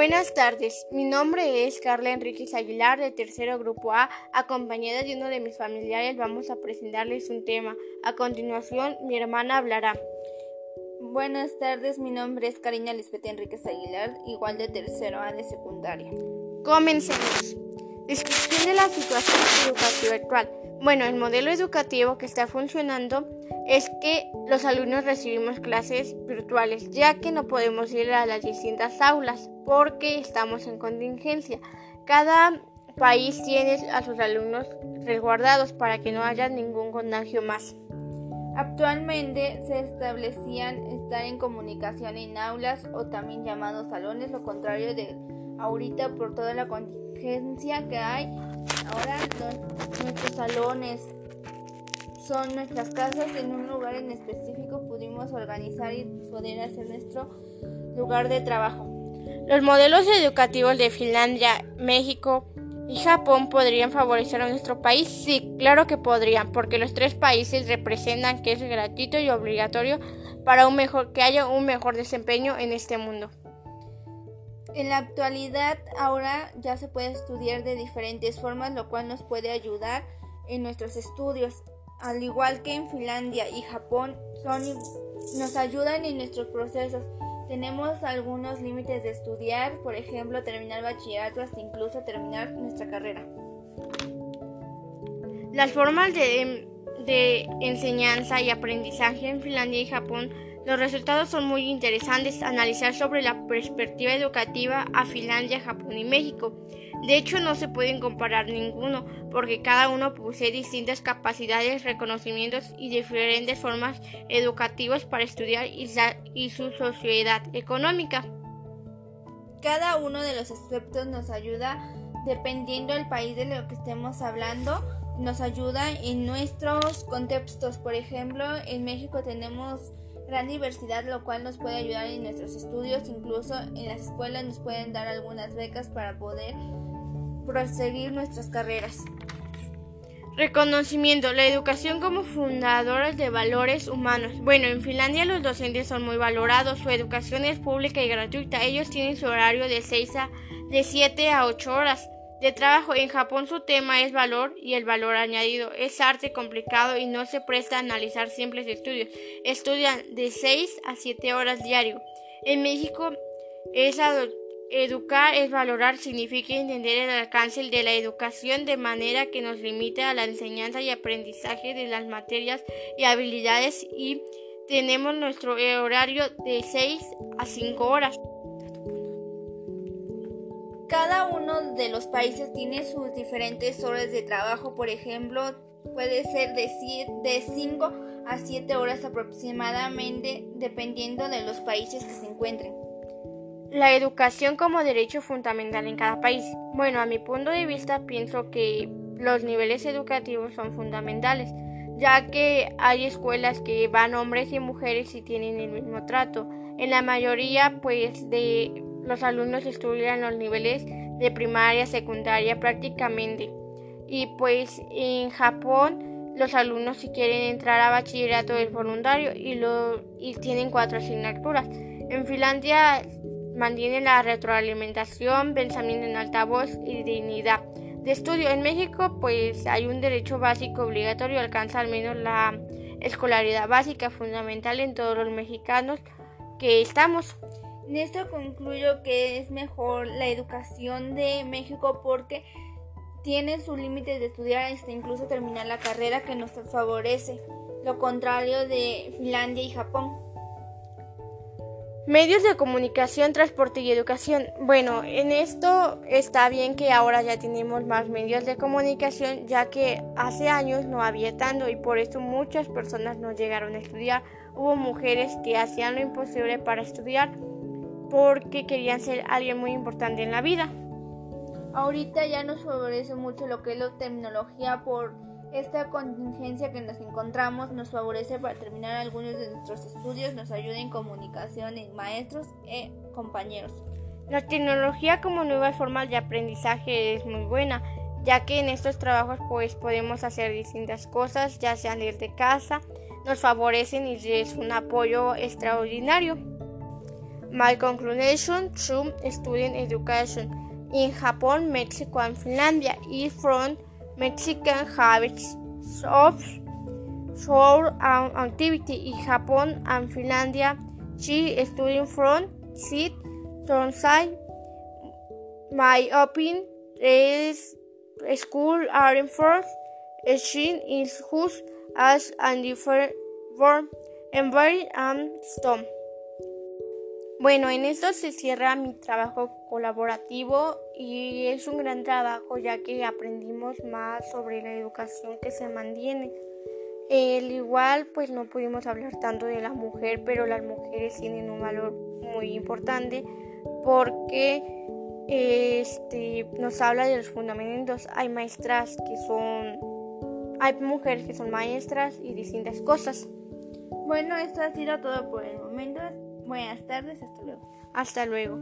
Buenas tardes, mi nombre es Carla Enríquez Aguilar de Tercero Grupo A. Acompañada de uno de mis familiares vamos a presentarles un tema. A continuación mi hermana hablará. Buenas tardes, mi nombre es Karina Lisbeth Enríquez Aguilar, igual de Tercero A de secundaria. Comencemos. Descripción de la situación educativa actual. Bueno, el modelo educativo que está funcionando es que los alumnos recibimos clases virtuales, ya que no podemos ir a las distintas aulas porque estamos en contingencia. Cada país tiene a sus alumnos resguardados para que no haya ningún contagio más. Actualmente se establecían estar en comunicación en aulas o también llamados salones, lo contrario de ahorita por toda la contingencia que hay. Ahora nuestros salones son nuestras casas en un lugar en específico pudimos organizar y poder hacer nuestro lugar de trabajo. Los modelos educativos de Finlandia, México y Japón podrían favorecer a nuestro país. Sí, claro que podrían, porque los tres países representan que es gratuito y obligatorio para un mejor, que haya un mejor desempeño en este mundo. En la actualidad ahora ya se puede estudiar de diferentes formas, lo cual nos puede ayudar en nuestros estudios. Al igual que en Finlandia y Japón, son, nos ayudan en nuestros procesos. Tenemos algunos límites de estudiar, por ejemplo, terminar bachillerato hasta incluso terminar nuestra carrera. Las formas de, de enseñanza y aprendizaje en Finlandia y Japón los resultados son muy interesantes analizar sobre la perspectiva educativa a Finlandia, Japón y México. De hecho, no se pueden comparar ninguno, porque cada uno posee distintas capacidades, reconocimientos y diferentes formas educativas para estudiar y, su sociedad económica. Cada uno de los aspectos nos ayuda, dependiendo del país de lo que estemos hablando, nos ayuda en nuestros contextos. Por ejemplo, en México tenemos gran diversidad, lo cual nos puede ayudar en nuestros estudios, incluso en las escuelas nos pueden dar algunas becas para poder proseguir nuestras carreras. Reconocimiento. La educación como fundadora de valores humanos. Bueno, en Finlandia los docentes son muy valorados. Su educación es pública y gratuita. Ellos tienen su horario de 6 a de 7 a 8 horas de trabajo. En Japón su tema es valor y el valor añadido. Es arte complicado y no se presta a analizar simples estudios. Estudian de 6 a 7 horas diario. En México es educar es valorar significa entender el alcance de la educación de manera que nos limite a la enseñanza y aprendizaje de las materias y habilidades y tenemos nuestro horario de 6 a 5 horas. Cada uno de los países tiene sus diferentes horas de trabajo, por ejemplo, puede ser de 5 a 7 horas aproximadamente, dependiendo de los países que se encuentren. La educación como derecho fundamental en cada país. Bueno, a mi punto de vista pienso que los niveles educativos son fundamentales, ya que hay escuelas que van hombres y mujeres y tienen el mismo trato. En la mayoría, pues, de los alumnos estudian los niveles de primaria, secundaria prácticamente. Y pues en Japón los alumnos si quieren entrar a bachillerato es voluntario y, lo, tienen cuatro asignaturas. En Finlandia mantienen la retroalimentación, pensamiento en altavoz y dignidad de estudio. En México pues hay un derecho básico obligatorio, alcanza al menos la escolaridad básica fundamental en todos los mexicanos que estamos. En esto concluyo que es mejor la educación de México porque tiene sus límites de estudiar hasta incluso terminar la carrera que nos favorece, lo contrario de Finlandia y Japón. Medios de comunicación, transporte y educación. Bueno, en esto está bien que ahora ya tenemos más medios de comunicación, ya que hace años no había tanto y por eso muchas personas no llegaron a estudiar. Hubo mujeres que hacían lo imposible para estudiar porque querían ser alguien muy importante en la vida. Ahorita ya nos favorece mucho lo que es la tecnología por esta contingencia que nos encontramos, nos favorece para terminar algunos de nuestros estudios, nos ayuda en comunicación en maestros e compañeros. La tecnología como nueva forma de aprendizaje es muy buena, ya que en estos trabajos pues podemos hacer distintas cosas, ya sean desde casa, nos favorecen y es un apoyo extraordinario. My conclusion to student education in Japan, Mexico, and Finlandia is from Mexican habits of soul and activity in Japan and Finlandia. She studying from Sid Tonsai. My opinion is school are first. She is just as and different form and very and stone. Bueno, en esto se cierra mi trabajo colaborativo y es un gran trabajo ya que aprendimos más sobre la educación que se mantiene. El igual, pues no pudimos hablar tanto de la mujer, pero las mujeres tienen un valor muy importante porque este, nos habla de los fundamentos. Hay maestras que son, hay mujeres que son maestras y distintas cosas. Bueno, esto ha sido todo por el momento. Buenas tardes, hasta luego. Hasta luego.